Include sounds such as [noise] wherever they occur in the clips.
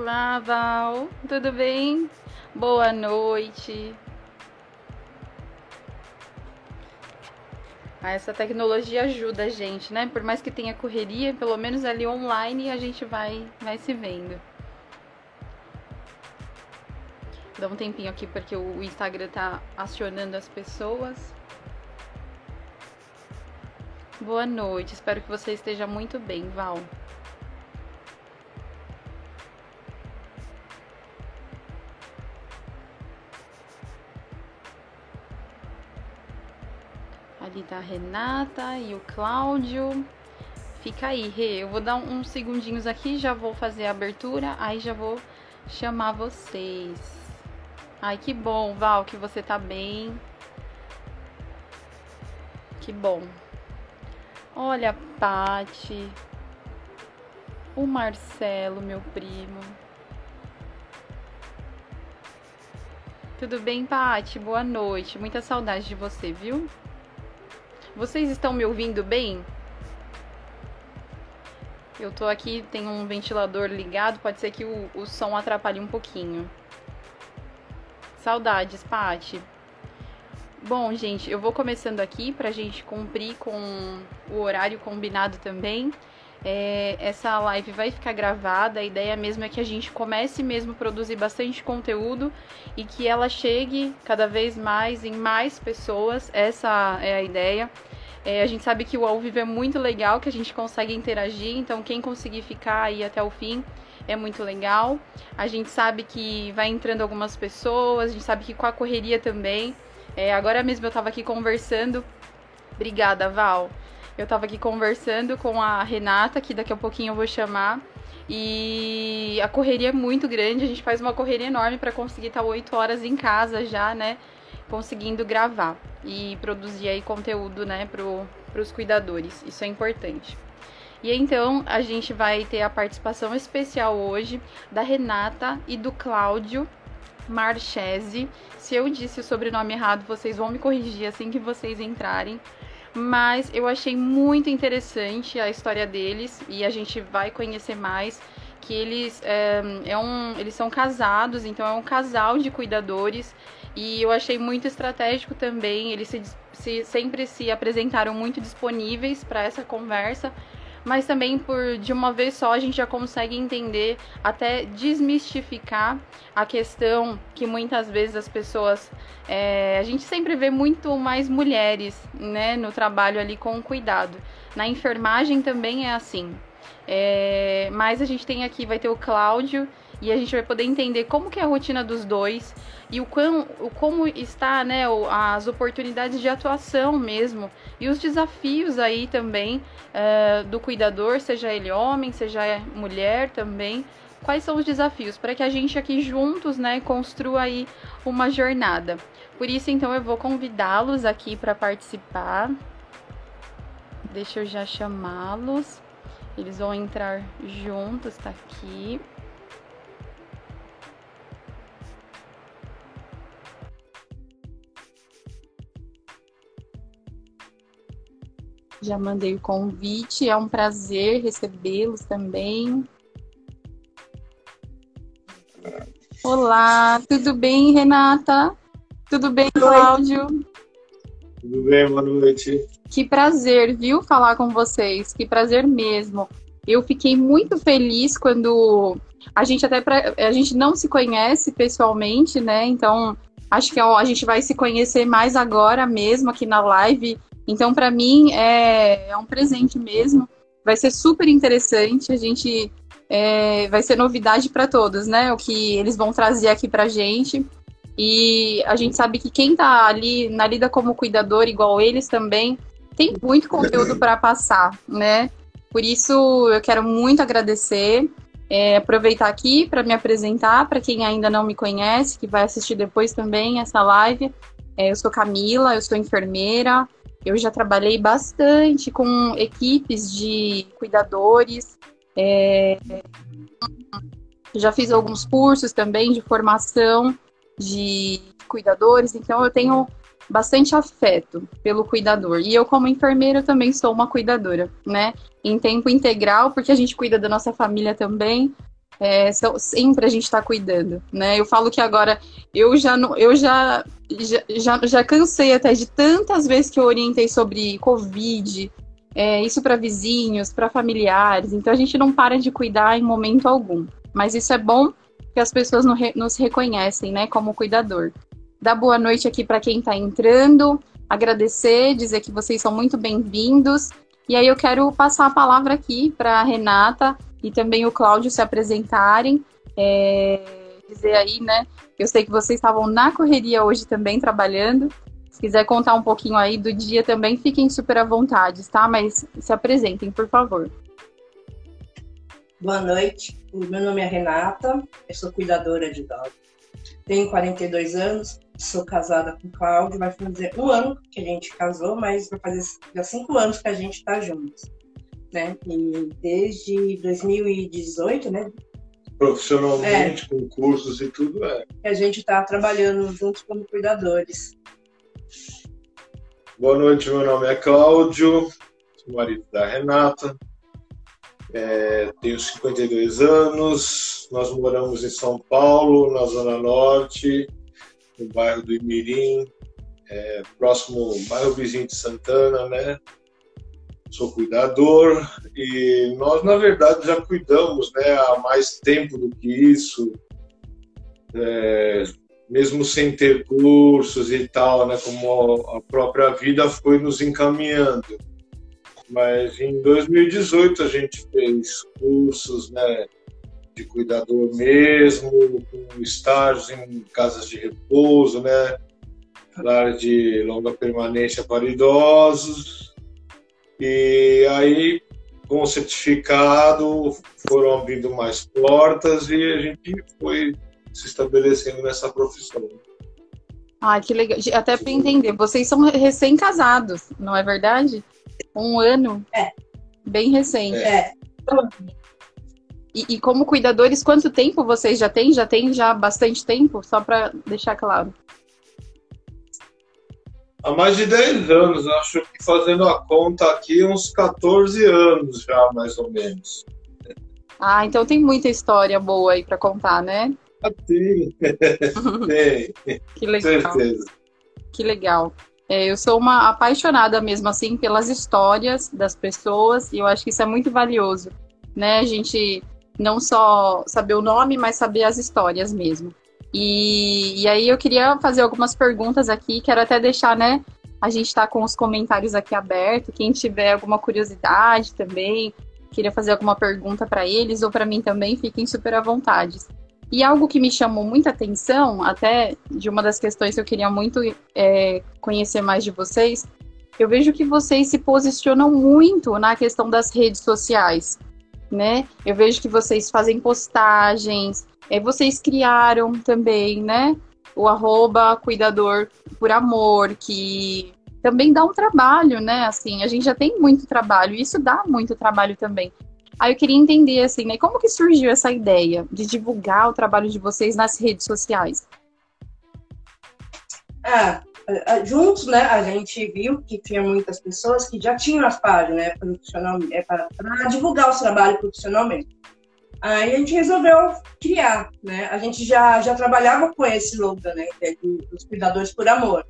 Olá, Val. Tudo bem? Boa noite. Ah, essa tecnologia ajuda a gente, né? Por mais que tenha correria, pelo menos ali online a gente vai, vai se vendo. Dá um tempinho aqui porque o Instagram tá acionando as pessoas. Boa noite, espero que você esteja muito bem, Val. Renata e o Cláudio. Fica aí, Rê. Eu vou dar uns segundinhos aqui, já vou fazer a abertura, aí já vou chamar vocês. Ai, que bom, Val, que você tá bem. Que bom. Olha, Pati. O Marcelo, meu primo. Tudo bem, Pati? Boa noite. Muita saudade de você, viu? Vocês estão me ouvindo bem? Eu tô aqui, tem um ventilador ligado, pode ser que o, o som atrapalhe um pouquinho. Saudades, Pati. Bom, gente, eu vou começando aqui pra gente cumprir com o horário combinado também. É, essa live vai ficar gravada. A ideia mesmo é que a gente comece mesmo a produzir bastante conteúdo e que ela chegue cada vez mais em mais pessoas. Essa é a ideia. É, a gente sabe que o ao vivo é muito legal, que a gente consegue interagir, então quem conseguir ficar aí até o fim é muito legal. A gente sabe que vai entrando algumas pessoas, a gente sabe que com a correria também. É, agora mesmo eu tava aqui conversando. Obrigada, Val. Eu tava aqui conversando com a Renata, que daqui a pouquinho eu vou chamar. E a correria é muito grande, a gente faz uma correria enorme para conseguir estar 8 horas em casa já, né? Conseguindo gravar e produzir aí conteúdo, né, pro, pros cuidadores. Isso é importante. E então a gente vai ter a participação especial hoje da Renata e do Cláudio Marchese. Se eu disse o sobrenome errado, vocês vão me corrigir assim que vocês entrarem mas eu achei muito interessante a história deles e a gente vai conhecer mais que eles é, é um, eles são casados, então é um casal de cuidadores e eu achei muito estratégico também. Eles se, se, sempre se apresentaram muito disponíveis para essa conversa mas também por de uma vez só a gente já consegue entender, até desmistificar a questão que muitas vezes as pessoas. É, a gente sempre vê muito mais mulheres né, no trabalho ali com cuidado. Na enfermagem também é assim. É, mas a gente tem aqui, vai ter o Cláudio e a gente vai poder entender como que é a rotina dos dois e o, quão, o como está, né, as oportunidades de atuação mesmo e os desafios aí também uh, do cuidador, seja ele homem, seja mulher também. Quais são os desafios para que a gente aqui juntos, né, construa aí uma jornada. Por isso, então, eu vou convidá-los aqui para participar. Deixa eu já chamá-los. Eles vão entrar juntos, tá aqui. Já mandei o convite, é um prazer recebê-los também. Olá, tudo bem, Renata? Tudo bem, Cláudio? Tudo bem, boa noite. Que prazer, viu, falar com vocês. Que prazer mesmo. Eu fiquei muito feliz quando a gente até pra, a gente não se conhece pessoalmente, né? Então acho que é a gente vai se conhecer mais agora mesmo aqui na live então, para mim, é, é, um presente mesmo. Vai ser super interessante. A gente é, vai ser novidade para todos, né? O que eles vão trazer aqui para gente. E a gente sabe que quem está ali na lida como cuidador, igual eles também, tem muito conteúdo para passar, né? Por isso, eu quero muito agradecer. É, aproveitar aqui para me apresentar para quem ainda não me conhece, que vai assistir depois também essa live. É, eu sou Camila, eu sou enfermeira, eu já trabalhei bastante com equipes de cuidadores, é, já fiz alguns cursos também de formação de cuidadores, então eu tenho bastante afeto pelo cuidador. E eu, como enfermeira, também sou uma cuidadora, né? Em tempo integral, porque a gente cuida da nossa família também. é, sempre a gente está cuidando, né? Eu falo que agora eu já eu já, já, já, já cansei até de tantas vezes que eu orientei sobre Covid, é, isso para vizinhos, para familiares. Então a gente não para de cuidar em momento algum. Mas isso é bom que as pessoas nos reconhecem, né, como cuidador. Dar boa noite aqui para quem está entrando, agradecer, dizer que vocês são muito bem-vindos. E aí eu quero passar a palavra aqui para Renata e também o Cláudio se apresentarem. É, dizer aí, né? Eu sei que vocês estavam na correria hoje também trabalhando. Se quiser contar um pouquinho aí do dia também, fiquem super à vontade, tá? Mas se apresentem, por favor. Boa noite. Meu nome é Renata, eu sou cuidadora de idosos. Tenho 42 anos, sou casada com o Cláudio, vai fazer um ano que a gente casou, mas vai fazer já cinco anos que a gente está juntos né? E desde 2018, né? Profissionalmente, é, com cursos e tudo, é. A gente está trabalhando juntos como cuidadores. Boa noite, meu nome é Cláudio, sou marido da Renata, é, tenho 52 anos, nós moramos em São Paulo, na Zona Norte, no bairro do Imirim, é, próximo bairro vizinho de Santana, né? sou cuidador e nós na verdade já cuidamos né há mais tempo do que isso é, mesmo sem ter cursos e tal né como a própria vida foi nos encaminhando mas em 2018 a gente fez cursos né de cuidador mesmo com estágios em casas de repouso né área de longa permanência para idosos e aí, com o certificado, foram abrindo mais portas e a gente foi se estabelecendo nessa profissão. Ah, que legal. Até para entender, vocês são recém-casados, não é verdade? Um ano? É. Bem recente. É. E, e, como cuidadores, quanto tempo vocês já têm? Já tem já bastante tempo? Só para deixar claro. Há mais de 10 anos, acho que fazendo a conta aqui, uns 14 anos já, mais ou menos. Ah, então tem muita história boa aí para contar, né? Ah, tem. [laughs] tem. Que legal. Certeza. Que legal. É, eu sou uma apaixonada mesmo assim pelas histórias das pessoas e eu acho que isso é muito valioso, né? A gente não só saber o nome, mas saber as histórias mesmo. E, e aí eu queria fazer algumas perguntas aqui, quero até deixar, né? A gente está com os comentários aqui abertos. Quem tiver alguma curiosidade também, queria fazer alguma pergunta para eles ou para mim também, fiquem super à vontade. E algo que me chamou muita atenção, até de uma das questões que eu queria muito é, conhecer mais de vocês, eu vejo que vocês se posicionam muito na questão das redes sociais, né? Eu vejo que vocês fazem postagens, é, vocês criaram também, né? O arroba cuidador por amor, que também dá um trabalho, né? Assim, a gente já tem muito trabalho, e isso dá muito trabalho também. Aí eu queria entender, assim, né? Como que surgiu essa ideia de divulgar o trabalho de vocês nas redes sociais? Ah, juntos, né, a gente viu que tinha muitas pessoas que já tinham as páginas, né, profissional, é, para divulgar o trabalho profissionalmente. Aí a gente resolveu criar, né? A gente já, já trabalhava com esse slogan, né? Que é dos cuidadores por amor.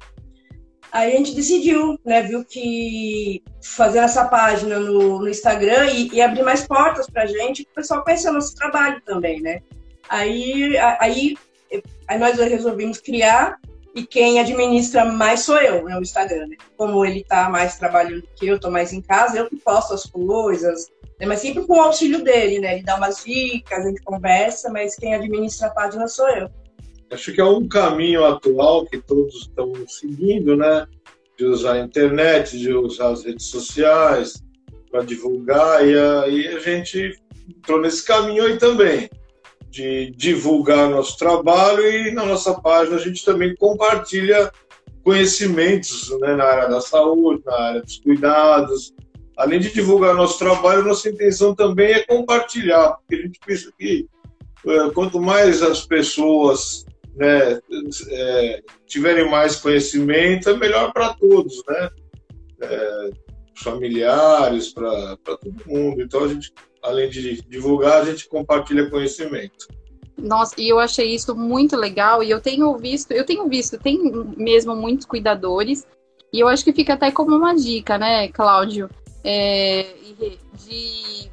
Aí a gente decidiu, né? Viu que fazer essa página no, no Instagram e, e abrir mais portas para a gente, o pessoal conhecer o nosso trabalho também, né? Aí, aí, aí nós resolvemos criar e quem administra mais sou eu, né, o Instagram, né? Como ele tá mais trabalhando que eu, tô mais em casa, eu que posto as coisas, né? Mas sempre com o auxílio dele, né? Ele dá umas dicas, a gente conversa, mas quem administra a página sou eu. Acho que é um caminho atual que todos estão seguindo, né? De usar a internet, de usar as redes sociais para divulgar, e aí a gente entrou nesse caminho aí também, de divulgar nosso trabalho e na nossa página a gente também compartilha conhecimentos né, na área da saúde, na área dos cuidados, além de divulgar nosso trabalho, nossa intenção também é compartilhar, porque a gente pensa que é, quanto mais as pessoas né, é, tiverem mais conhecimento, é melhor para todos, né? É, familiares, para todo mundo. Então a gente, além de divulgar, a gente compartilha conhecimento. Nossa, e eu achei isso muito legal e eu tenho visto, eu tenho visto, tem mesmo muitos cuidadores e eu acho que fica até como uma dica, né, Cláudio, é, de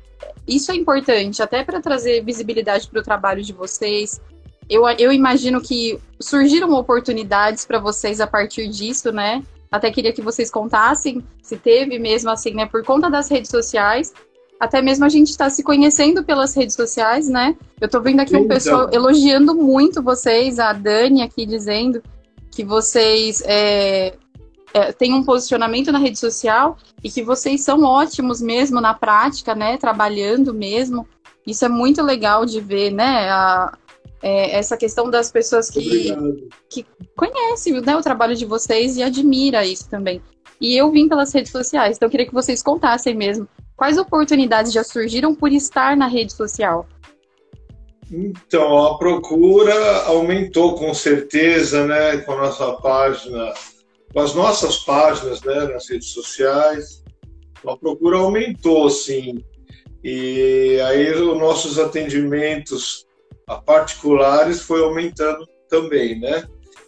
isso é importante até para trazer visibilidade para o trabalho de vocês. Eu, eu imagino que surgiram oportunidades para vocês a partir disso, né? Até queria que vocês contassem se teve mesmo assim, né? Por conta das redes sociais, até mesmo a gente está se conhecendo pelas redes sociais, né? Eu tô vendo aqui um pessoal elogiando muito vocês, a Dani aqui dizendo que vocês é, é, têm um posicionamento na rede social e que vocês são ótimos mesmo na prática, né? Trabalhando mesmo. Isso é muito legal de ver, né? A, é, essa questão das pessoas que, que conhecem né, o trabalho de vocês e admira isso também. E eu vim pelas redes sociais, então eu queria que vocês contassem mesmo Quais oportunidades já surgiram por estar na rede social? Então, a procura aumentou com certeza, né, com a nossa página, com as nossas páginas, né, nas redes sociais. A procura aumentou, sim. E aí os nossos atendimentos a particulares foi aumentando também, né?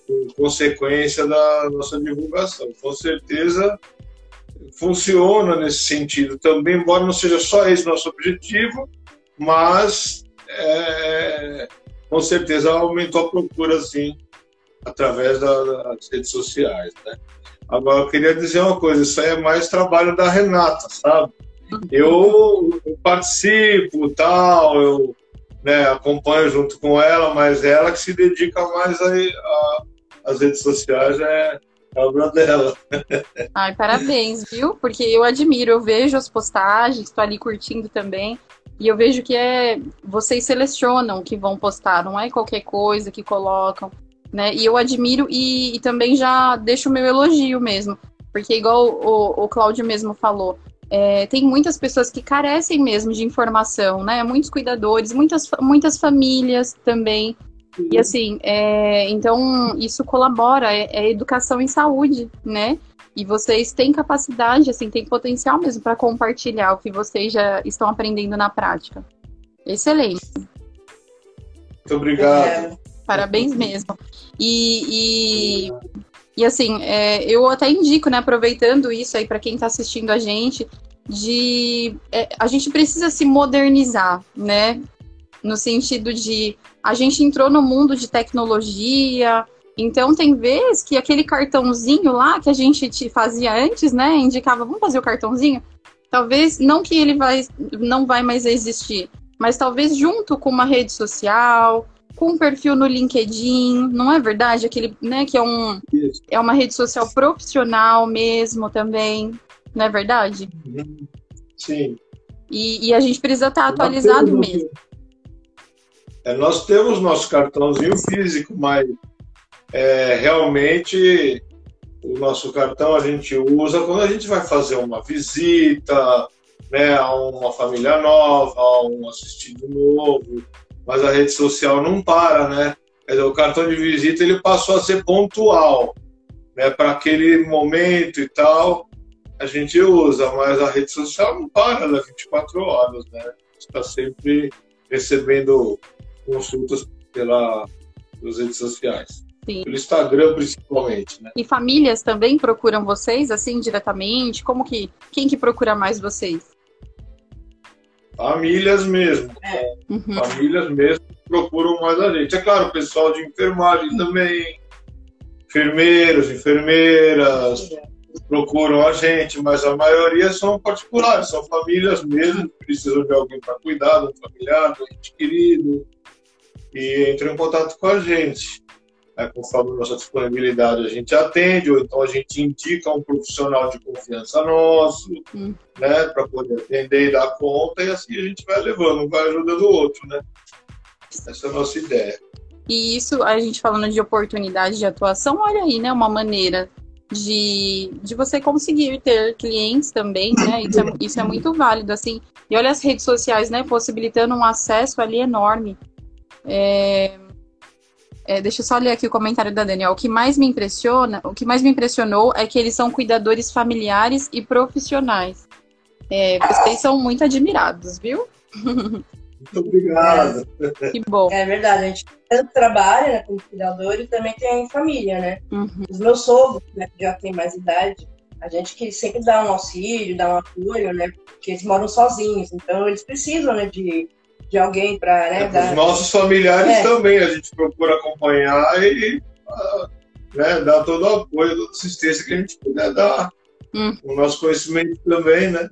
Em consequência da nossa divulgação. Com certeza funciona nesse sentido também, embora não seja só esse nosso objetivo, mas é, com certeza aumentou a procura, sim, através das redes sociais, né? Agora, eu queria dizer uma coisa, isso aí é mais trabalho da Renata, sabe? Eu, eu participo, tal, eu né, acompanho junto com ela, mas ela que se dedica mais às redes sociais é, é obra dela. Ai, parabéns, viu? Porque eu admiro, eu vejo as postagens, estou ali curtindo também. E eu vejo que é vocês selecionam o que vão postar, não é qualquer coisa que colocam, né? E eu admiro e, e também já deixo o meu elogio mesmo. Porque, igual o, o Cláudio mesmo falou, é, tem muitas pessoas que carecem mesmo de informação, né? Muitos cuidadores, muitas, muitas famílias também e assim, é, então isso colabora, é, é, educação em saúde, né? E vocês têm capacidade, assim, têm potencial mesmo para compartilhar o que vocês já estão aprendendo na prática. Excelente. Muito obrigado. Parabéns mesmo. E, e, e assim, é, eu até indico, né, aproveitando isso aí para quem está assistindo a gente, de é, a gente precisa se modernizar, né? No sentido de a gente entrou no mundo de tecnologia, então tem vezes que aquele cartãozinho lá que a gente te fazia antes, né, indicava, vamos fazer o cartãozinho. Talvez não que ele vai não vai mais existir, mas talvez junto com uma rede social, com um perfil no LinkedIn, não é verdade? Aquele, né, que é um é uma rede social profissional mesmo também, não é verdade? Sim. E, e a gente precisa estar atualizado mesmo. É, nós temos nosso cartãozinho físico, mas é, realmente o nosso cartão a gente usa quando a gente vai fazer uma visita, né, a uma família nova, a um assistido novo, mas a rede social não para, né? O cartão de visita ele passou a ser pontual, né, para aquele momento e tal, a gente usa, mas a rede social não para das 24 horas, né? Está sempre recebendo consultas pela, pelas redes sociais. Sim. Pelo Instagram, principalmente, né? E famílias também procuram vocês, assim, diretamente? Como que... Quem que procura mais vocês? Famílias mesmo. É. Uhum. Famílias mesmo procuram mais a gente. É claro, o pessoal de enfermagem também, enfermeiros, enfermeiras, procuram a gente, mas a maioria são particulares, são famílias mesmo que precisam de alguém para cuidar, um familiar, um ente querido, e entram em contato com a gente. Né? Conforme nossa disponibilidade, a gente atende, ou então a gente indica um profissional de confiança nosso, hum. né, para poder atender e dar conta, e assim a gente vai levando, um vai ajudando o outro, né? Essa é a nossa ideia. E isso, a gente falando de oportunidade de atuação, olha aí, né, uma maneira de, de você conseguir ter clientes também, né? Isso é, isso é muito válido, assim. E olha as redes sociais, né? Possibilitando um acesso ali enorme é, é, deixa eu só ler aqui o comentário da Daniel. O que mais me impressiona, o que mais me impressionou é que eles são cuidadores familiares e profissionais. É, vocês são muito admirados, viu? Muito obrigado. É, [laughs] que bom. É verdade, a gente tanto trabalha né, como cuidador e também tem família, né? Uhum. Os meus sogros, né, que já tem mais idade, a gente que sempre dá um auxílio, dá um apoio, né? Porque eles moram sozinhos, então eles precisam, né, de de alguém para né, é, dar... Os nossos familiares é. também, a gente procura acompanhar e né, dar todo o apoio, toda assistência que a gente puder dar. Hum. O nosso conhecimento também, né?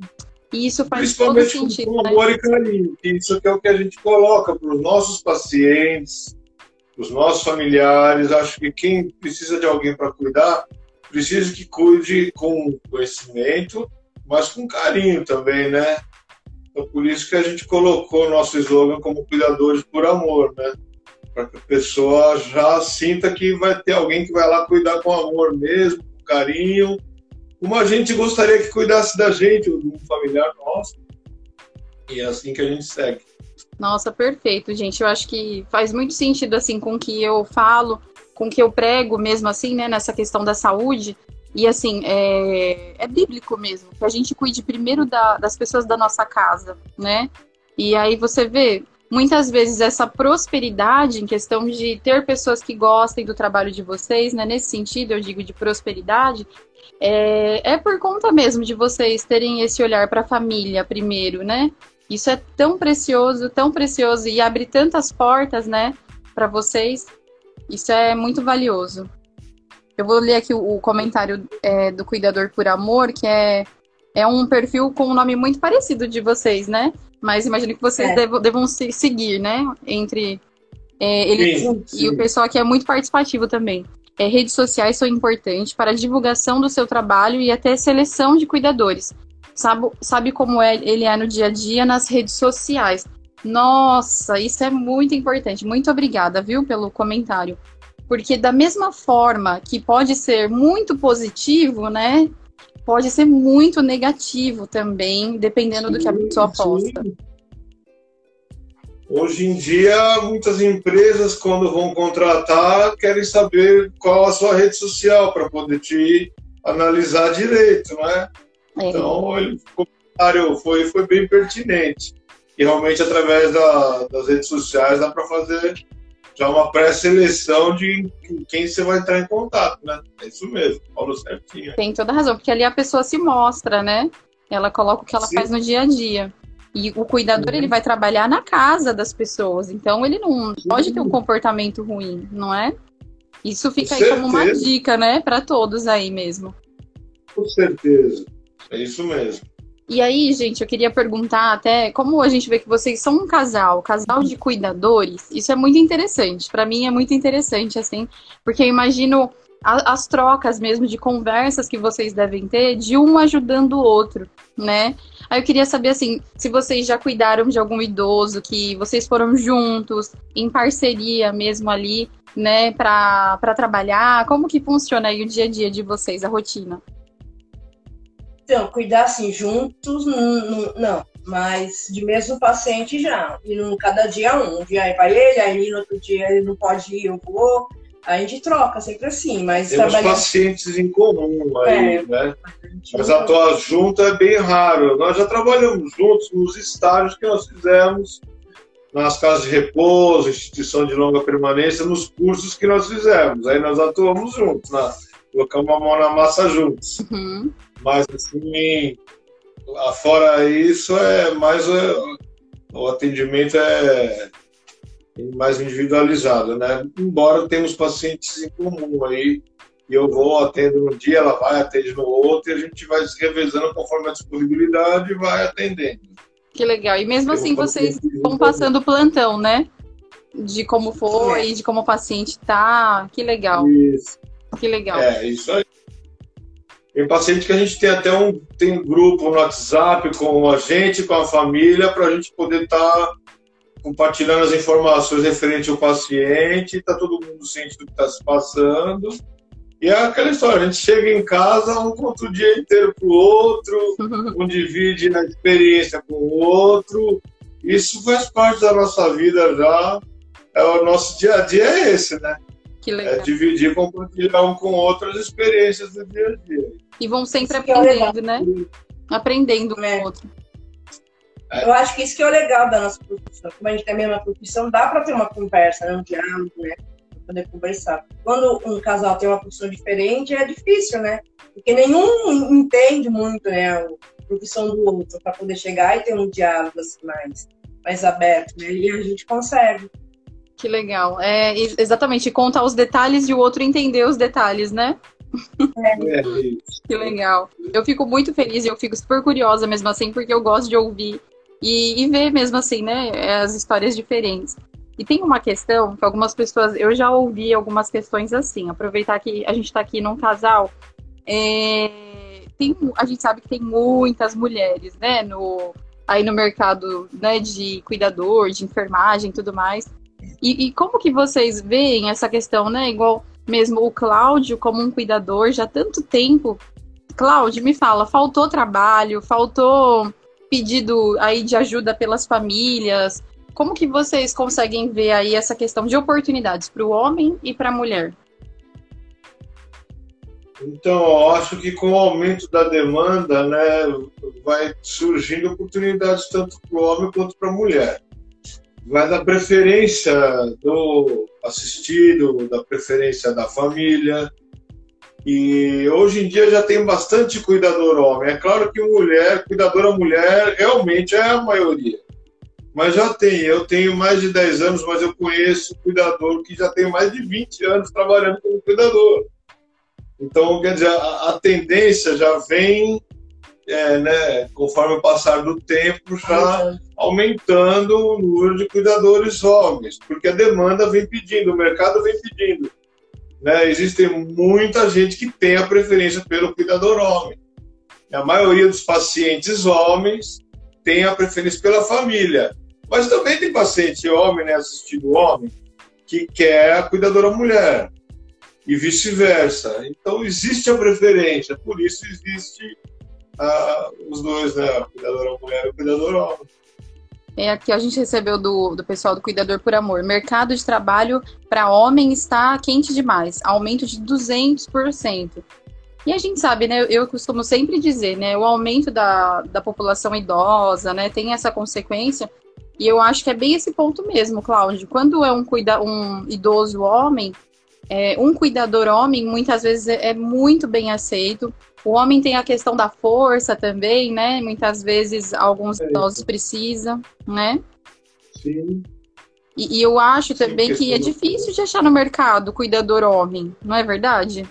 E isso faz Principalmente todo sentido, com amor né? e carinho. Isso é o que a gente coloca para os nossos pacientes, os nossos familiares. Acho que quem precisa de alguém para cuidar, precisa que cuide com conhecimento, mas com carinho também, né? Então, por isso que a gente colocou o nosso slogan como Cuidadores por Amor, né? Para que a pessoa já sinta que vai ter alguém que vai lá cuidar com amor mesmo, com carinho, como a gente gostaria que cuidasse da gente, ou de um familiar nosso. E é assim que a gente segue. Nossa, perfeito, gente. Eu acho que faz muito sentido assim com o que eu falo, com o que eu prego mesmo assim, né, nessa questão da saúde. E assim, é, é bíblico mesmo, que a gente cuide primeiro da, das pessoas da nossa casa, né? E aí você vê, muitas vezes essa prosperidade em questão de ter pessoas que gostem do trabalho de vocês, né? Nesse sentido, eu digo de prosperidade, é, é por conta mesmo de vocês terem esse olhar para a família primeiro, né? Isso é tão precioso, tão precioso e abre tantas portas, né, para vocês. Isso é muito valioso. Eu vou ler aqui o, o comentário é, do Cuidador por Amor, que é, é um perfil com um nome muito parecido de vocês, né? Mas imagino que vocês é. devam, devam se seguir, né? Entre é, eles sim, sim. e o pessoal aqui é muito participativo também. É, redes sociais são importantes para a divulgação do seu trabalho e até seleção de cuidadores. Sabe, sabe como é, ele é no dia a dia nas redes sociais. Nossa, isso é muito importante. Muito obrigada, viu, pelo comentário. Porque da mesma forma que pode ser muito positivo, né? Pode ser muito negativo também, dependendo do que a pessoa posta. Hoje em dia, muitas empresas, quando vão contratar, querem saber qual a sua rede social para poder te analisar direito, né? É. Então, ele, o comentário foi, foi bem pertinente. E realmente, através da, das redes sociais, dá para fazer já uma pré-seleção de quem você vai entrar em contato, né? É isso mesmo, falou certinho. Tem toda razão, porque ali a pessoa se mostra, né? Ela coloca o que ela Sim. faz no dia a dia. E o cuidador, ele vai trabalhar na casa das pessoas, então ele não pode ter um comportamento ruim, não é? Isso fica aí como uma dica, né, para todos aí mesmo. Com certeza, é isso mesmo. E aí, gente, eu queria perguntar até como a gente vê que vocês são um casal, casal de cuidadores. Isso é muito interessante. Para mim é muito interessante assim, porque eu imagino a, as trocas mesmo de conversas que vocês devem ter de um ajudando o outro, né? Aí eu queria saber assim, se vocês já cuidaram de algum idoso que vocês foram juntos, em parceria mesmo ali, né, para trabalhar, como que funciona aí o dia a dia de vocês, a rotina? Então, cuidar assim juntos, não, não, mas de mesmo paciente já. E no, cada dia um. Um dia vai ele, aí no outro dia ele não pode ir, eu vou. Aí a gente troca, sempre assim. Mas Temos trabalhando... pacientes em comum aí, é, né? Mas atuar junto é bem raro. Nós já trabalhamos juntos nos estágios que nós fizemos nas casas de repouso, instituição de longa permanência, nos cursos que nós fizemos. Aí nós atuamos juntos, né? colocamos a mão na massa juntos. Uhum. Mas, assim, fora isso, é mais o, o atendimento é mais individualizado, né? Embora temos pacientes em comum aí, e eu vou, atendo num dia, ela vai, atende no outro, e a gente vai se revezando conforme a disponibilidade e vai atendendo. Que legal. E mesmo assim vocês vão passando plantão, né? De como foi, de como o paciente tá. Que legal. Isso. Que legal. É, isso aí. Tem paciente que a gente tem até um tem grupo no WhatsApp com a gente, com a família, para a gente poder estar tá compartilhando as informações referentes ao paciente, está todo mundo ciente do que está se passando. E é aquela história, a gente chega em casa, um conta o dia inteiro para o outro, um divide a experiência com o outro. Isso faz parte da nossa vida já. É o nosso dia a dia é esse, né? Que legal. É dividir, compartilhar um com outras experiências do dia a dia. E vão sempre isso é aprendendo, é né? Aprendendo com o outro. Eu acho que isso que é o legal da nossa profissão. Como a gente tem a mesma profissão, dá para ter uma conversa, né? um diálogo, né? Pra poder conversar. Quando um casal tem uma profissão diferente, é difícil, né? Porque nenhum entende muito, né? A profissão do outro, para poder chegar e ter um diálogo assim, mais, mais aberto, né? E a gente consegue. Que legal. É, exatamente, contar os detalhes e o outro entender os detalhes, né? É. é que legal. Eu fico muito feliz e eu fico super curiosa mesmo assim, porque eu gosto de ouvir e, e ver mesmo assim, né, as histórias diferentes. E tem uma questão que algumas pessoas, eu já ouvi algumas questões assim, aproveitar que a gente está aqui num casal, é, tem, a gente sabe que tem muitas mulheres, né, no, aí no mercado, né, de cuidador, de enfermagem e tudo mais. E, e, como que vocês veem essa questão, né, igual mesmo o Cláudio como um cuidador já há tanto tempo. Cláudio, me fala, faltou trabalho, faltou pedido aí de ajuda pelas famílias. Como que vocês conseguem ver aí essa questão de oportunidades para o homem e para a mulher? Então, eu acho que com o aumento da demanda, né, vai surgindo oportunidades tanto para o homem quanto para a mulher. Vai da preferência do assistido, da preferência da família, e hoje em dia já tem bastante cuidador homem. É claro que mulher, cuidadora mulher, realmente é a maioria. Mas já tem. Eu tenho mais de 10 anos, mas eu conheço cuidador que já tem mais de 20 anos trabalhando como cuidador. Então, quer dizer, a, a tendência já vem, é, né, conforme o passar do tempo, já aumentando o número de cuidadores homens, porque a demanda vem pedindo, o mercado vem pedindo né, existe muita gente que tem a preferência pelo cuidador homem. A maioria dos pacientes homens tem a preferência pela família. Mas também tem paciente homem, né, assistido homem, que quer a cuidadora mulher. E vice-versa. Então existe a preferência, por isso existe ah, os dois, né? A cuidadora mulher e o cuidador homem. É, aqui a gente recebeu do, do pessoal do Cuidador por Amor. Mercado de trabalho para homem está quente demais, aumento de 200%. E a gente sabe, né? Eu costumo sempre dizer, né? O aumento da, da população idosa, né? Tem essa consequência. E eu acho que é bem esse ponto mesmo, Cláudio. Quando é um, cuida, um idoso homem, é, um cuidador homem muitas vezes é, é muito bem aceito. O homem tem a questão da força também, né? Muitas vezes alguns é idosos precisam, né? Sim. E, e eu acho Sim, também que é difícil de achar no mercado cuidador homem, não é verdade?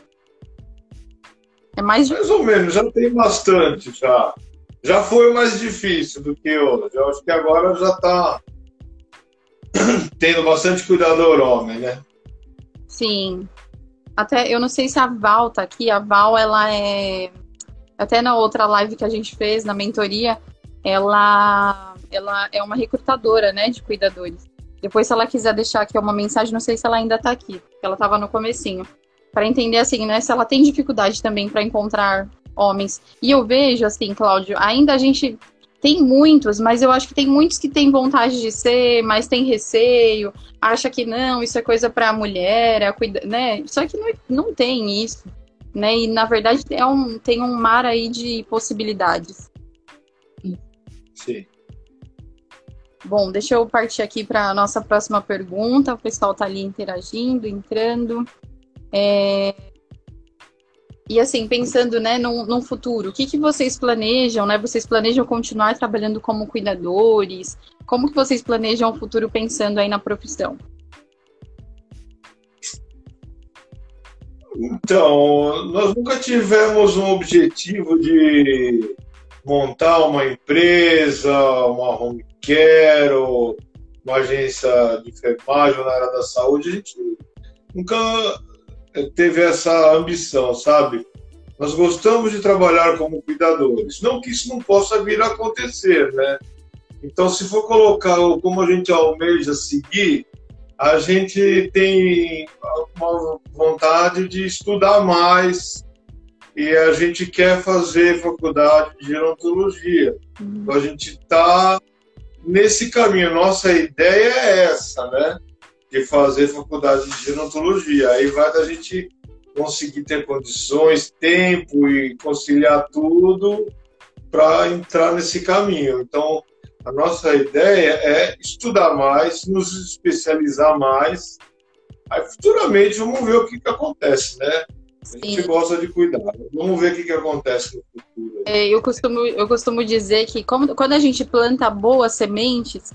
É mais Mais ou menos, já tem bastante já. Já foi mais difícil do que hoje. Eu acho que agora já está [clears throat] tendo bastante cuidador homem, né? Sim. Até, eu não sei se a Val tá aqui. A Val, ela é. Até na outra live que a gente fez, na mentoria, ela, ela é uma recrutadora, né, de cuidadores. Depois, se ela quiser deixar aqui uma mensagem, não sei se ela ainda tá aqui, ela tava no comecinho. para entender, assim, né, se ela tem dificuldade também para encontrar homens. E eu vejo, assim, Cláudio, ainda a gente tem muitos, mas eu acho que tem muitos que têm vontade de ser, mas tem receio, acha que não, isso é coisa para a mulher, é cuida, né? Só que não, não tem isso, né? E na verdade é um, tem um mar aí de possibilidades. Sim. Bom, deixa eu partir aqui para a nossa próxima pergunta. O pessoal está ali interagindo, entrando. É, e assim, pensando né, num, num, futuro, o que, que vocês planejam, né? Vocês planejam continuar trabalhando como cuidadores? Como que vocês planejam o futuro pensando aí na profissão? Então, nós nunca tivemos um objetivo de montar uma empresa, uma home care, uma agência de enfermagem na área da saúde. A gente nunca teve essa ambição, sabe? Nós gostamos de trabalhar como cuidadores. Não que isso não possa vir a acontecer, né? Então, se for colocar como a gente almeja seguir, a gente tem uma vontade de estudar mais e a gente quer fazer faculdade de gerontologia. Uhum. Então, a gente está nesse caminho. Nossa ideia é essa, né? Que fazer faculdade de gerontologia. Aí vai da gente conseguir ter condições, tempo e conciliar tudo para entrar nesse caminho. Então, a nossa ideia é estudar mais, nos especializar mais. Aí, futuramente, vamos ver o que, que acontece, né? A gente gosta de cuidar. Vamos ver o que, que acontece no futuro. É, eu, costumo, eu costumo dizer que como, quando a gente planta boas sementes,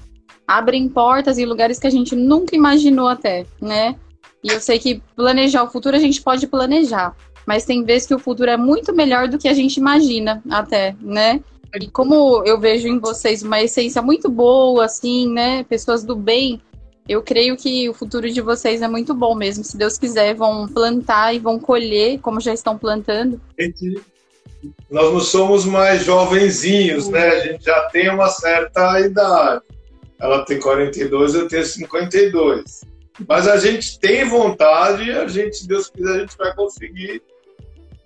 abrem portas em lugares que a gente nunca imaginou até, né? E eu sei que planejar o futuro a gente pode planejar, mas tem vezes que o futuro é muito melhor do que a gente imagina até, né? E como eu vejo em vocês uma essência muito boa, assim, né? Pessoas do bem, eu creio que o futuro de vocês é muito bom mesmo. Se Deus quiser, vão plantar e vão colher, como já estão plantando. Nós não somos mais jovenzinhos, né? A gente já tem uma certa idade. Ela tem 42, eu tenho 52. Mas a gente tem vontade e a gente, se Deus quiser, a gente vai conseguir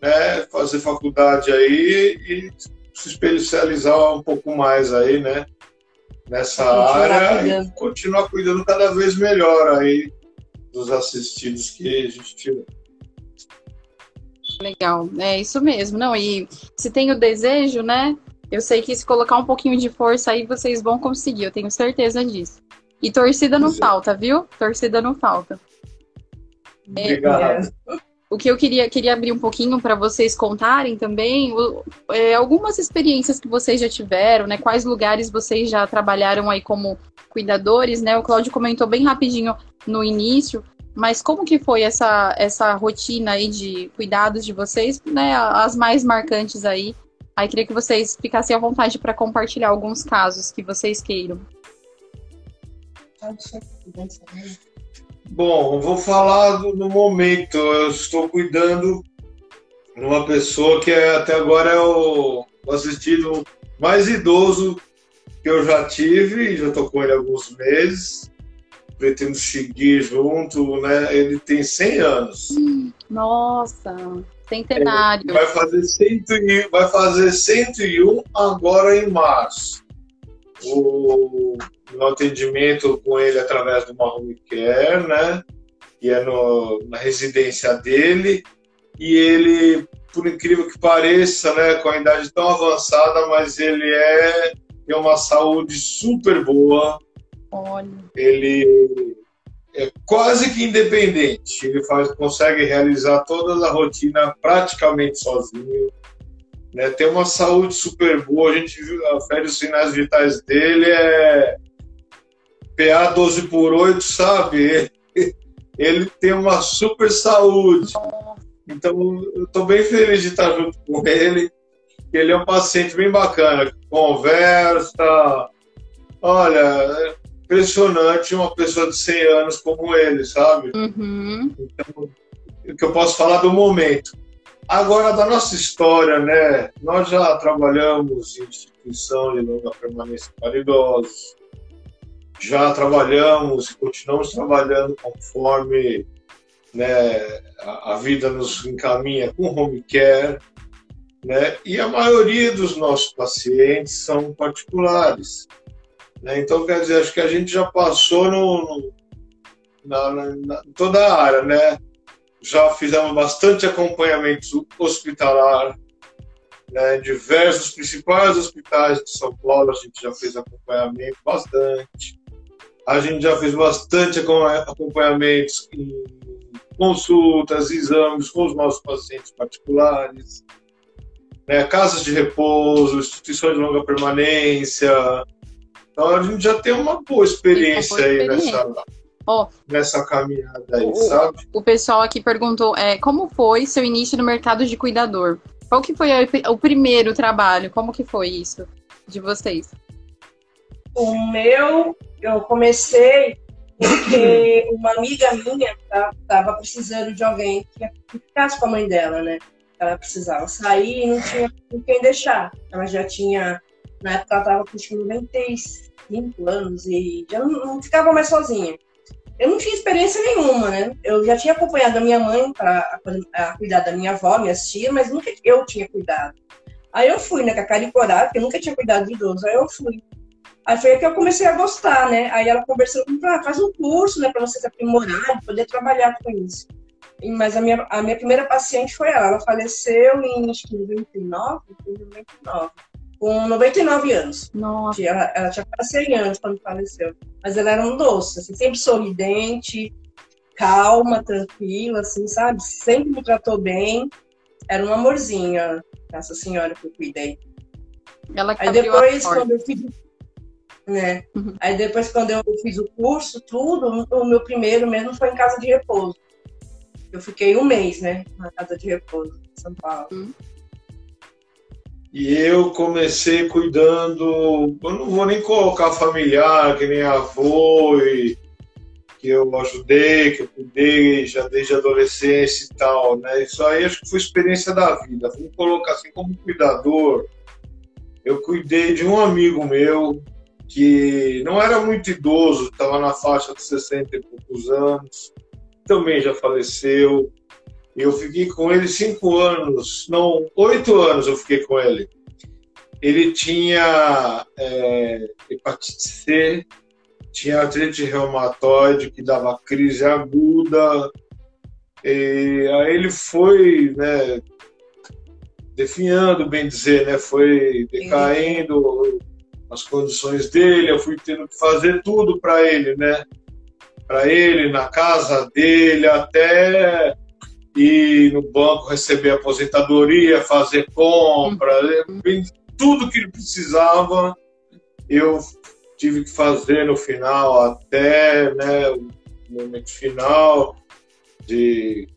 né, fazer faculdade aí e se especializar um pouco mais aí, né? Nessa área cuidando. e continuar cuidando cada vez melhor aí dos assistidos que a gente tiver. Legal, é isso mesmo. Não, e se tem o desejo, né? Eu sei que se colocar um pouquinho de força aí, vocês vão conseguir, eu tenho certeza disso. E torcida não falta, viu? Torcida não falta. Obrigado. É, o que eu queria, queria abrir um pouquinho para vocês contarem também, é, algumas experiências que vocês já tiveram, né? Quais lugares vocês já trabalharam aí como cuidadores, né? O Cláudio comentou bem rapidinho no início, mas como que foi essa, essa rotina aí de cuidados de vocês, né? As mais marcantes aí. Aí queria que vocês ficassem à vontade para compartilhar alguns casos que vocês queiram. Bom, vou falar do, do, momento. Eu estou cuidando de uma pessoa que é, até agora é o, o assistido mais idoso que eu já tive, já estou com ele há alguns meses. Pretendo seguir junto, né? Ele tem 100 anos. Nossa, centenário. vai fazer, 100, vai fazer 101 agora em março. O no atendimento com ele através do home care, né? Que é no, na residência dele. E ele, por incrível que pareça, né, com a idade tão avançada, mas ele é tem uma saúde super boa. Olha. Ele é quase que independente. Ele faz, consegue realizar toda a rotina praticamente sozinho. Né? Tem uma saúde super boa. A gente afere os sinais vitais dele. É, PA 12 por 8, sabe? [laughs] Ele tem uma super saúde. Então, eu estou bem feliz de estar junto com ele. Ele é um paciente bem bacana, conversa. Olha, impressionante uma pessoa de 100 anos como ele, sabe? Uhum. Então, o que eu posso falar do momento. Agora, da nossa história, né? Nós já trabalhamos em instituição de longa permanência para idosos, já trabalhamos e continuamos trabalhando conforme né, a, a, vida nos encaminha com home care, né, e a maioria dos nossos pacientes são particulares. Né, então, quer dizer, acho que a gente já passou no, na, na, toda a área, né? Já fizemos bastante acompanhamento hospitalar, né, diversos principais hospitais de São Paulo, a gente já fez acompanhamento bastante. A gente já fez bastante acompanhamentos em consultas, exames com os nossos pacientes particulares, né, casas de repouso, instituições de longa permanência. Então a gente já tem uma boa experiência, uma boa experiência. aí nessa, oh, nessa caminhada aí, o, sabe? O pessoal aqui perguntou é, como foi seu início no mercado de cuidador? Qual que foi o primeiro trabalho? Como que foi isso de vocês? O meu, eu comecei porque [coughs] uma amiga minha estava tá, precisando de alguém que ficasse com a mãe dela, né? Ela precisava sair e não tinha com quem deixar. Ela já tinha, na época, ela estava com 95 anos e já não, não ficava mais sozinha. Eu não tinha experiência nenhuma, né? Eu já tinha acompanhado a minha mãe para cuidar da minha avó, minhas tias, mas nunca eu tinha cuidado. Aí eu fui, né, com a cara e coragem, porque eu nunca tinha cuidado de idoso. Aí eu fui. Aí foi que eu comecei a gostar, né? Aí ela conversou comigo, ah, faz um curso, né, para você se aprimorar, poder trabalhar com isso. Mas a minha, a minha primeira paciente foi ela. Ela faleceu em acho que 99, 99, com 99 anos. Nossa. Ela, ela tinha quase 100 anos quando faleceu. Mas ela era um doce, assim, sempre sorridente, calma, tranquila, assim, sabe? Sempre me tratou bem. Era um amorzinho, essa senhora que eu cuidei. Ela que Aí depois, quando eu fiz né? Uhum. Aí depois, quando eu fiz o curso, tudo, o meu primeiro mesmo foi em casa de repouso. Eu fiquei um mês, né, na casa de repouso em São Paulo. Uhum. E eu comecei cuidando, eu não vou nem colocar familiar, que nem avô, e que eu ajudei, que eu cuidei já desde a adolescência e tal, né? Isso aí acho que foi experiência da vida. Vamos colocar assim, como cuidador, eu cuidei de um amigo meu, que não era muito idoso, estava na faixa de 60 e poucos anos, também já faleceu. Eu fiquei com ele cinco anos, não, oito anos eu fiquei com ele. Ele tinha é, hepatite C, tinha artrite reumatoide que dava crise aguda. E aí ele foi, né, definhando, bem dizer, né, foi decaindo, as condições dele, eu fui tendo que fazer tudo para ele, né? Para ele, na casa dele, até ir no banco receber aposentadoria, fazer compra, uhum. tudo que ele precisava, eu tive que fazer no final, até né, o momento final de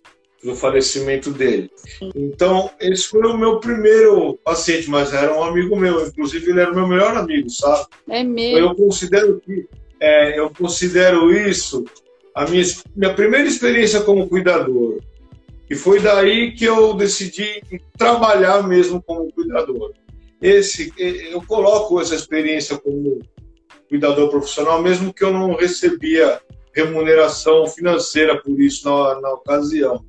do falecimento dele. Então, esse foi o meu primeiro paciente, mas era um amigo meu, inclusive ele era o meu melhor amigo, sabe? É mesmo. Eu considero que é, eu considero isso a minha, minha primeira experiência como cuidador. E foi daí que eu decidi trabalhar mesmo como cuidador. Esse, eu coloco essa experiência como cuidador profissional, mesmo que eu não recebia remuneração financeira por isso na, na ocasião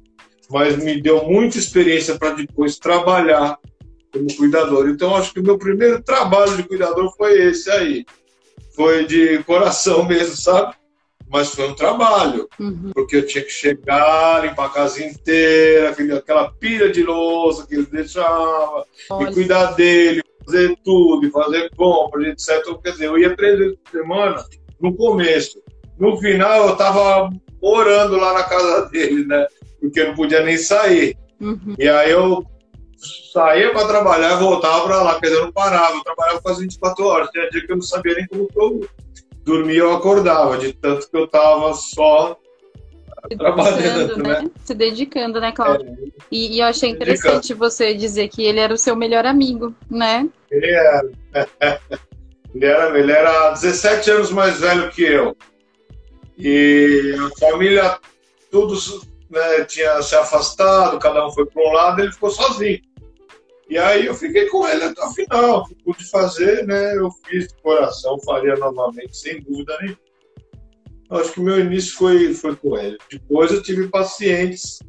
mas me deu muita experiência para depois trabalhar como cuidador. Então, acho que o meu primeiro trabalho de cuidador foi esse aí. Foi de coração [laughs] mesmo, sabe? Mas foi um trabalho, uhum. porque eu tinha que chegar, limpar a casa inteira, aquela pilha de louça que ele deixava, e cuidar dele, fazer tudo, fazer compras, etc. Quer dizer, eu ia três vezes por semana no começo. No final, eu estava morando lá na casa [laughs] dele, né? porque eu não podia nem sair. Uhum. E aí eu saía para trabalhar e voltava para lá, quer dizer, eu não parava, eu trabalhava quase 24 horas. Tinha dia que eu não sabia nem como eu dormia ou acordava, de tanto que eu estava só se trabalhando, né? né? Se dedicando, né, Cláudio? É, e, e, eu achei interessante você dizer que ele era o seu melhor amigo, né? Ele era. [laughs] ele era, ele era 17 anos mais velho que eu. E a família, tudo né, tinha se afastado, cada um foi para um lado, ele ficou sozinho. E aí eu fiquei com ele até o final, pude fazer, né, eu fiz de coração, faria novamente, sem dúvida nenhuma. Acho que o meu início foi, foi com ele. Depois eu tive pacientes,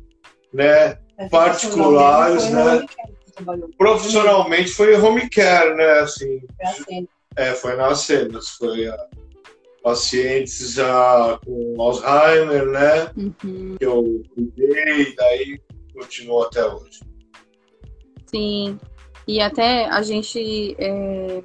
né, é, particulares, né, profissionalmente foi home care, né, assim. É, foi nas cenas, foi a pacientes já com Alzheimer, né? Uhum. Que eu cuidei, daí continuou até hoje. Sim, e até a gente é...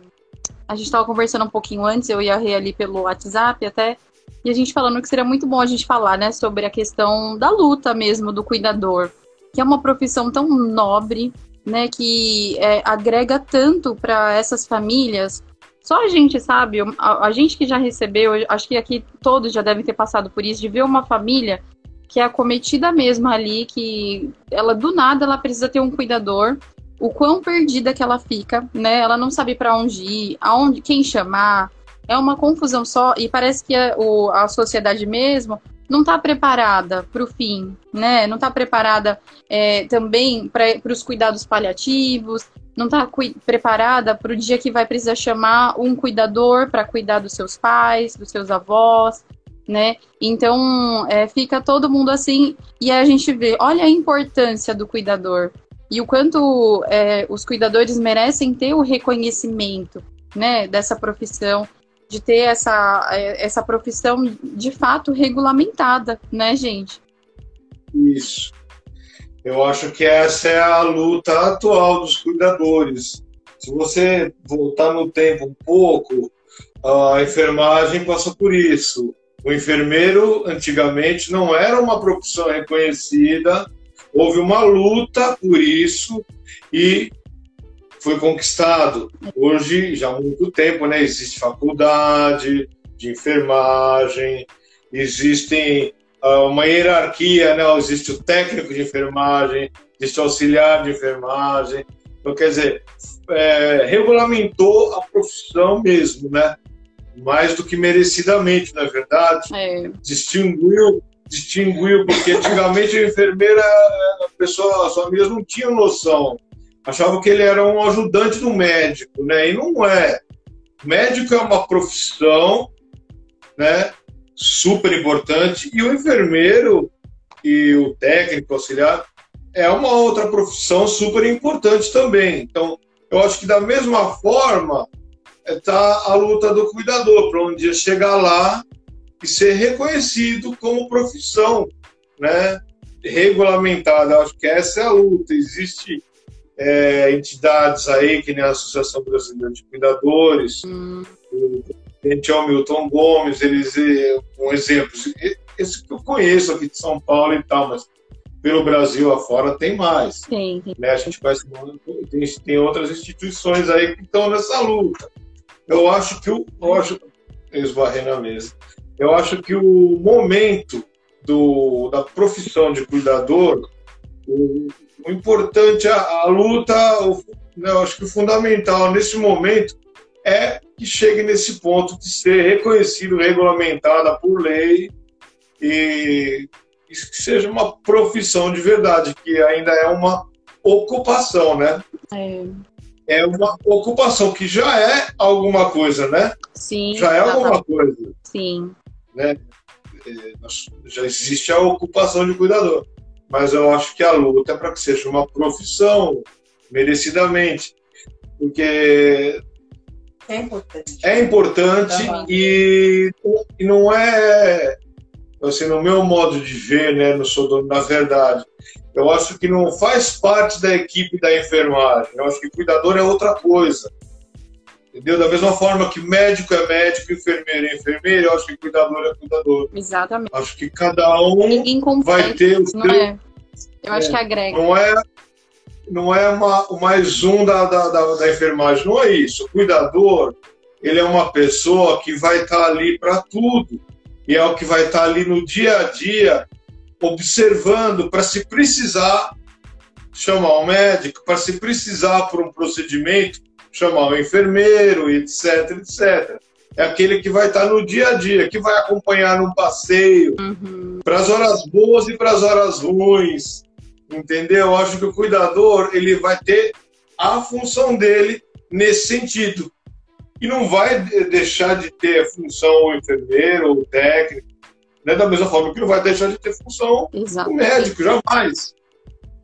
a gente estava conversando um pouquinho antes, eu e a Rê ali pelo WhatsApp até, e a gente falando que seria muito bom a gente falar, né, sobre a questão da luta mesmo do cuidador, que é uma profissão tão nobre, né, que é, agrega tanto para essas famílias. Só a gente sabe, a, a, gente que já recebeu, acho que aqui todos já devem ter passado por isso, de ver uma família que é acometida mesmo ali, que ela do nada ela precisa ter um cuidador, o quão perdida que ela fica, né? Ela não sabe para onde ir, aonde, quem chamar. É uma confusão só e parece que a, o, a sociedade mesmo não está preparada para o fim, né? Não está preparada é, também para os cuidados paliativos, não está preparada para o dia que vai precisar chamar um cuidador para cuidar dos seus pais, dos seus avós, né? Então é, fica todo mundo assim e a gente vê, olha a importância do cuidador e o quanto é, os cuidadores merecem ter o reconhecimento, né, dessa profissão de ter essa, essa profissão de fato regulamentada, né, gente? Isso. Eu acho que essa é a luta atual dos cuidadores. Se você voltar no tempo um pouco, a enfermagem passou por isso. O enfermeiro, antigamente, não era uma profissão reconhecida, houve uma luta por isso e foi conquistado. Hoje, já há muito tempo, né, existe faculdade de enfermagem, existem uh, uma hierarquia, né, existe o técnico de enfermagem, existe o auxiliar de enfermagem. Então, quer dizer, é, regulamentou a profissão mesmo, né? Mais do que merecidamente, na é verdade. É. Distinguiu, distinguiu, porque antigamente a enfermeira, a pessoa, as famílias não tinham noção achavam que ele era um ajudante do médico, né? E não é. médico é uma profissão, né? Super importante e o enfermeiro e o técnico auxiliar é uma outra profissão super importante também. Então, eu acho que da mesma forma está a luta do cuidador para um dia chegar lá e ser reconhecido como profissão, né? Regulamentada. Acho que essa é a luta. Existe é, entidades aí, que nem a Associação Brasileira de Cuidadores, hum. o presidente Milton Gomes, eles, é, um exemplo, esse que eu conheço aqui de São Paulo e tal, mas pelo Brasil afora tem mais. Sim. Né? A gente conhece, tem, tem outras instituições aí que estão nessa luta. Eu acho que o. Eu acho, esbarrei na mesa. Eu acho que o momento do, da profissão de cuidador, o, o importante, a, a luta, o, né, eu acho que o fundamental nesse momento é que chegue nesse ponto de ser reconhecido, regulamentada por lei e que seja uma profissão de verdade, que ainda é uma ocupação, né? É. É uma ocupação que já é alguma coisa, né? Sim. Já é alguma coisa. Sim. Né? É, já existe a ocupação de cuidador mas eu acho que a luta é para que seja uma profissão, merecidamente, porque é importante, é importante e, e não é assim no meu modo de ver, né, não sou dono da verdade. Eu acho que não faz parte da equipe da enfermagem. Eu acho que cuidador é outra coisa. Entendeu? Da mesma forma que médico é médico, enfermeiro é enfermeiro, eu acho que cuidador é cuidador. Exatamente. Acho que cada um vai ter o seu. É. Eu acho é, que agrega. Não é, não é uma, o mais um da, da, da, da, enfermagem, não é isso. O cuidador, ele é uma pessoa que vai estar tá ali para tudo. E é o que vai estar tá ali no dia a dia, observando para se precisar chamar um médico, para se precisar por um procedimento, chamar o enfermeiro, etc, etc. É aquele que vai estar no dia a dia, que vai acompanhar num passeio, uhum. para as horas boas e para as horas ruins. Entendeu? Eu acho que o cuidador ele vai ter a função dele nesse sentido. E não vai deixar de ter a função o enfermeiro o técnico, né? da mesma forma que não vai deixar de ter função Exato. o médico, jamais.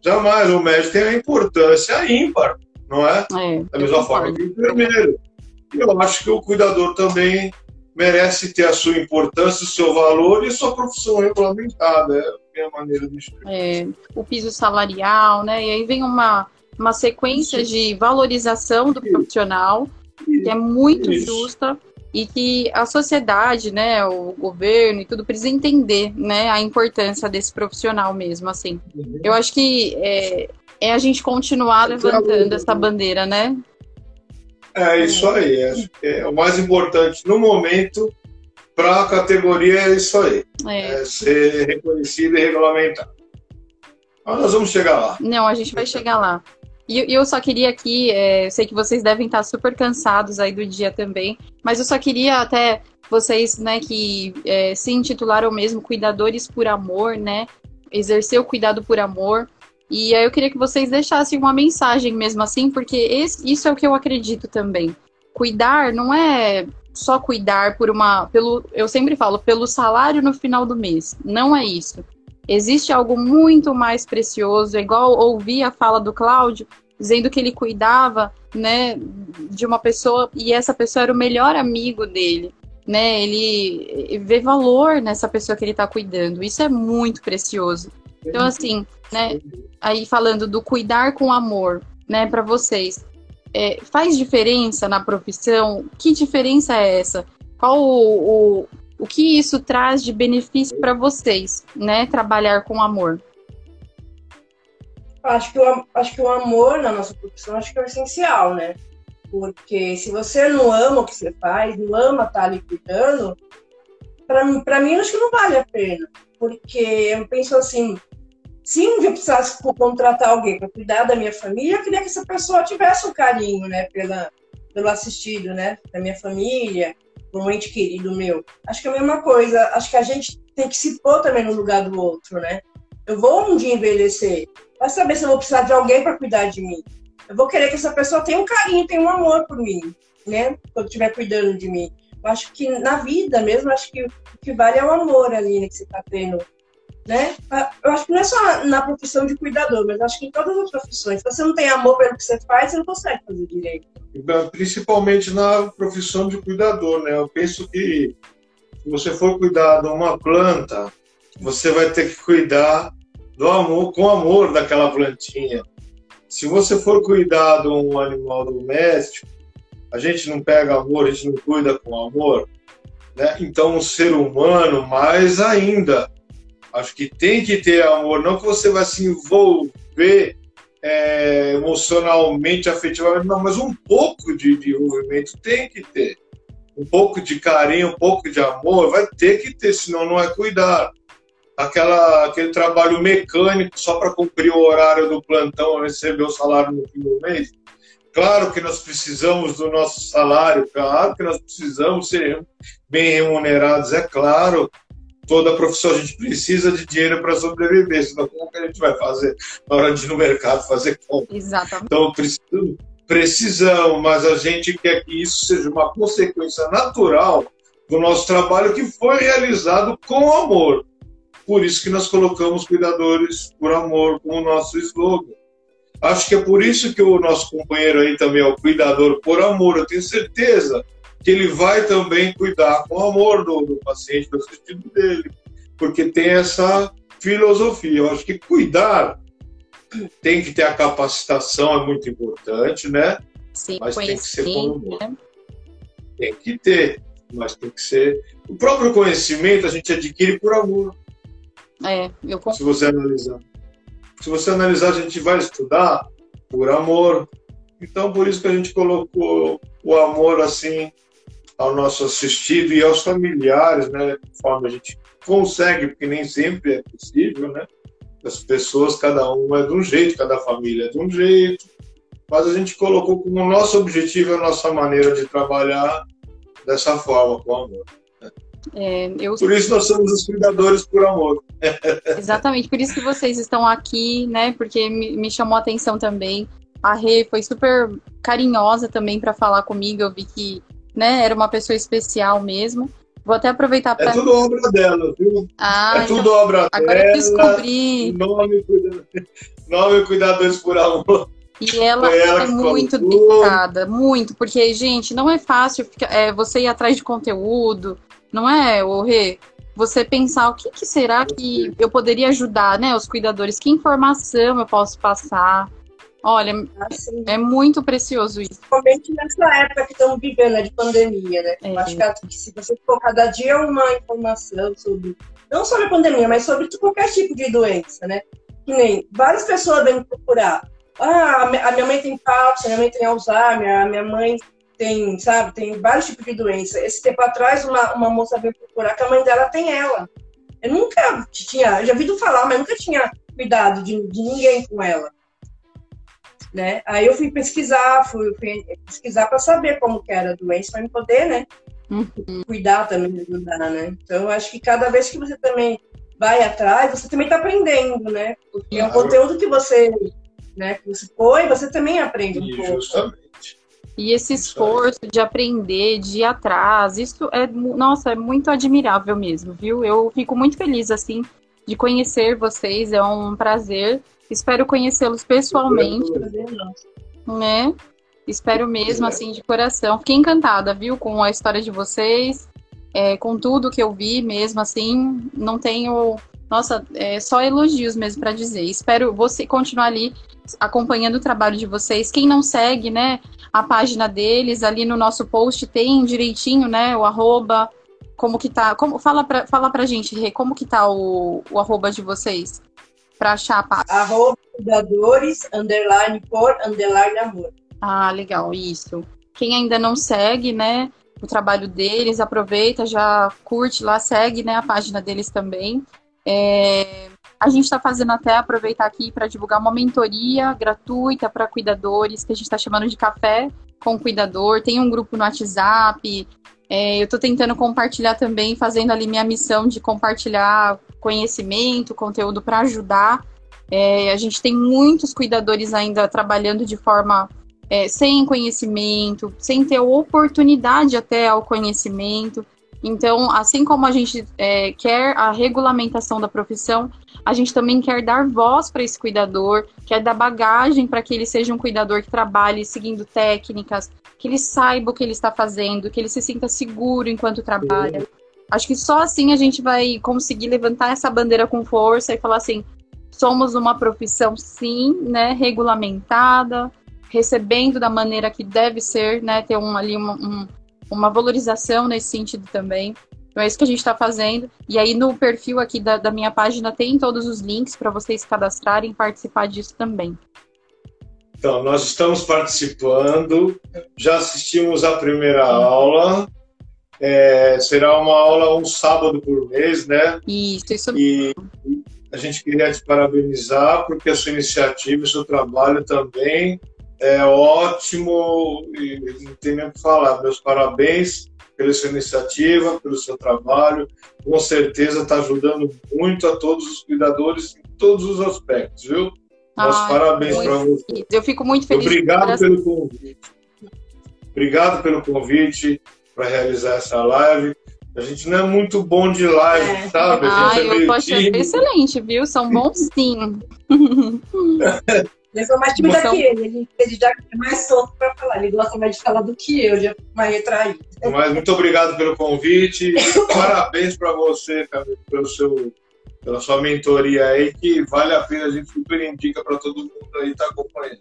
Jamais. O médico tem a importância ímpar não é? é da mesma forma que o enfermeiro. E eu acho que o cuidador também merece ter a sua importância, o seu valor e a sua profissão regulamentada. É a minha maneira de explicar. É, o piso salarial, né? E aí vem uma, uma sequência Isso. de valorização do Isso. profissional, Isso. que é muito justa e que a sociedade, né, o governo e tudo precisa entender, né, a importância desse profissional mesmo, assim. Uhum. Eu acho que é, é a gente continuar levantando essa bandeira, né? É isso aí. Acho que é o mais importante no momento para a categoria é isso aí. É. é ser reconhecido e regulamentado. Mas nós vamos chegar lá. Não, a gente vai chegar lá. E eu só queria aqui, é, sei que vocês devem estar super cansados aí do dia também, mas eu só queria até vocês, né, que é, se intitularam mesmo Cuidadores por Amor, né, exercer o cuidado por amor, e aí eu queria que vocês deixassem uma mensagem mesmo assim, porque esse, isso é o que eu acredito também. Cuidar não é só cuidar por uma. pelo Eu sempre falo, pelo salário no final do mês. Não é isso. Existe algo muito mais precioso, é igual ouvir a fala do Cláudio, dizendo que ele cuidava, né, de uma pessoa e essa pessoa era o melhor amigo dele, né? Ele vê valor nessa pessoa que ele está cuidando. Isso é muito precioso. Então, assim, né? Aí falando do cuidar com amor, né, para vocês, é, faz diferença na profissão? Que diferença é essa? Qual o, o, o que isso traz de benefício para vocês, né? Trabalhar com amor. Acho que, o, acho que o amor na nossa profissão acho que é essencial, né? Porque se você não ama o que você faz, não ama estar tá ali cuidando, para mim acho que não vale a pena. Porque eu penso assim, se um dia precisasse contratar alguém para cuidar da minha família, eu queria que essa pessoa tivesse um carinho, né, pela, pelo assistido, né, da minha família, um ente querido meu. Acho que é a mesma coisa. Acho que a gente tem que se pôr também no lugar do outro, né? Eu vou um dia envelhecer. Vai saber se eu vou precisar de alguém para cuidar de mim. Eu vou querer que essa pessoa tenha um carinho, tenha um amor por mim, né? Quando estiver cuidando de mim. Eu acho que na vida mesmo, acho que o que vale é o amor ali né, que você está tendo. Né? Eu acho que não é só na profissão de cuidador, mas acho que em todas as profissões. Se você não tem amor pelo que você faz, você não consegue fazer direito. Principalmente na profissão de cuidador, né? Eu penso que se você for cuidar de uma planta, você vai ter que cuidar do amor, com amor daquela plantinha. Se você for cuidar de um animal doméstico, a gente não pega amor, a gente não cuida com amor, né? Então, um ser humano, mais ainda, acho que tem que ter amor, não que você vai se envolver é, emocionalmente, afetivamente, não, mas um pouco de, de envolvimento tem que ter. Um pouco de carinho, um pouco de amor, vai ter que ter, senão não é cuidar. Aquela, aquele trabalho mecânico só para cumprir o horário do plantão, receber o salário no fim do mês. Claro que nós precisamos do nosso salário, claro que nós precisamos ser bem remunerados, é claro, toda profissão a gente precisa de dinheiro para sobreviver, senão como que a gente vai fazer na hora de ir no mercado fazer compra? Exatamente. Então precisamos, precisamos, mas a gente quer que isso seja uma consequência natural do nosso trabalho que foi realizado com amor. Por isso que nós colocamos cuidadores por amor como nosso slogan. Acho que é por isso que o nosso companheiro aí também é o cuidador por amor. Eu tenho certeza que ele vai também cuidar com amor do, do paciente, do assistido dele, porque tem essa filosofia. Eu acho que cuidar tem que ter a capacitação, é muito importante, né? Sim, mas tem que ser com amor. Né? Tem que ter, mas tem que ser. O próprio conhecimento a gente adquire por amor. É, eu concordo. Se você analisar. Se você analisar, a gente vai estudar por amor. Então, por isso que a gente colocou o amor assim ao nosso assistido e aos familiares, né? Conforme a gente consegue, porque nem sempre é possível, né? As pessoas, cada uma é de um jeito, cada família é de um jeito, mas a gente colocou como nosso objetivo, a nossa maneira de trabalhar dessa forma, com amor. É, eu... Por isso nós somos os cuidadores por amor. [laughs] Exatamente, por isso que vocês estão aqui, né? Porque me, me chamou a atenção também. A Rê foi super carinhosa também para falar comigo. Eu vi que né? Era uma pessoa especial mesmo. Vou até aproveitar para. É tudo obra dela, viu? Ah, é tudo obra agora dela. Agora eu descobri. Nome, nome Cuidadores por Amor. E ela, ela é muito dedicada, muito, porque, gente, não é fácil é, você ir atrás de conteúdo, não é, o Rê? Você pensar o que, que será que eu poderia ajudar, né, os cuidadores, que informação eu posso passar. Olha, assim, é muito precioso isso. Principalmente nessa época que estamos vivendo, né, de pandemia, né? É. Acho que se você for cada dia uma informação sobre, não sobre a pandemia, mas sobre qualquer tipo de doença, né? Que nem várias pessoas vêm procurar. Ah, a minha mãe tem Parkinson, a minha mãe tem Alzheimer, a minha mãe tem, sabe, tem vários tipos de doença. Esse tempo atrás, uma, uma moça veio procurar que a mãe dela tem ela. Eu nunca tinha, já ouvi falar, mas nunca tinha cuidado de, de ninguém com ela né? Aí eu fui pesquisar, fui, fui pesquisar para saber como que era a doença, para me poder, né? Uhum. Cuidar também, ajudar, né? Então, eu acho que cada vez que você também vai atrás, você também está aprendendo, né? Porque claro. é um conteúdo que você, né, que você põe, você também aprende um e pouco. Justamente. E esse esforço de aprender, de ir atrás, isso é, nossa, é muito admirável mesmo, viu? Eu fico muito feliz, assim, de conhecer vocês, é um prazer. Espero conhecê-los pessoalmente, né? Espero mesmo, assim, de coração. Fiquei encantada, viu, com a história de vocês, é, com tudo que eu vi mesmo, assim. Não tenho, nossa, é, só elogios mesmo para dizer. Espero você continuar ali acompanhando o trabalho de vocês. Quem não segue, né, a página deles, ali no nosso post tem direitinho, né, o arroba, como que tá, como, fala pra, fala pra gente, Rê, como que tá o, o arroba de vocês, para achar a página. Arroba cuidadores, underline por, underline amor. Ah, legal, isso. Quem ainda não segue, né, o trabalho deles, aproveita, já curte lá, segue, né, a página deles também. É, a gente está fazendo até aproveitar aqui para divulgar uma mentoria gratuita para cuidadores, que a gente está chamando de Café com Cuidador. Tem um grupo no WhatsApp. É, eu estou tentando compartilhar também, fazendo ali minha missão de compartilhar conhecimento, conteúdo para ajudar. É, a gente tem muitos cuidadores ainda trabalhando de forma é, sem conhecimento, sem ter oportunidade até ao conhecimento. Então, assim como a gente é, quer a regulamentação da profissão, a gente também quer dar voz para esse cuidador, quer dar bagagem para que ele seja um cuidador que trabalhe seguindo técnicas, que ele saiba o que ele está fazendo, que ele se sinta seguro enquanto trabalha. Acho que só assim a gente vai conseguir levantar essa bandeira com força e falar assim: somos uma profissão, sim, né, regulamentada, recebendo da maneira que deve ser, né, ter um, ali uma, um, uma valorização nesse sentido também. Então é isso que a gente está fazendo. E aí no perfil aqui da, da minha página tem todos os links para vocês cadastrarem e participar disso também. Então, nós estamos participando, já assistimos a primeira aula. É, será uma aula um sábado por mês, né? Isso, isso E a gente queria te parabenizar porque a sua iniciativa, o seu trabalho também é ótimo e não tem nem o que falar. Meus parabéns pela sua iniciativa, pelo seu trabalho. Com certeza está ajudando muito a todos os cuidadores em todos os aspectos, viu? Meus parabéns para você. Eu fico muito feliz. Obrigado pelo convite. Obrigado pelo convite para realizar essa live. A gente não é muito bom de live, é. sabe? A gente ah, é eu posso excelente, viu? São bons sim. [laughs] Ele foi mais tímida Emoção... que ele. Ele já é mais solto para falar. Ele gosta mais de falar do que eu, já mais retraído. Mas muito obrigado pelo convite. [laughs] Parabéns para você, Camilo, pelo seu, pela sua mentoria aí, que vale a pena, a gente super indica para todo mundo aí estar tá acompanhando.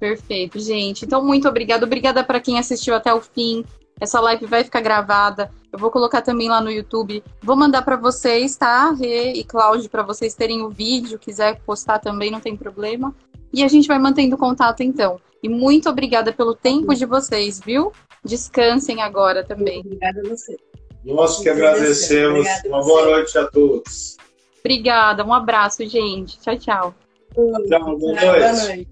Perfeito, gente. Então, muito obrigada. Obrigada para quem assistiu até o fim. Essa live vai ficar gravada. Eu vou colocar também lá no YouTube. Vou mandar para vocês, tá? Rê e Cláudio, para vocês terem o vídeo. Quiser postar também, não tem problema. E a gente vai mantendo contato então. E muito obrigada pelo tempo de vocês, viu? Descansem agora também. Obrigada a você. Nós que agradecemos. Uma boa noite a todos. Obrigada, um abraço, gente. Tchau, tchau. Tchau, boa noite. Boa noite.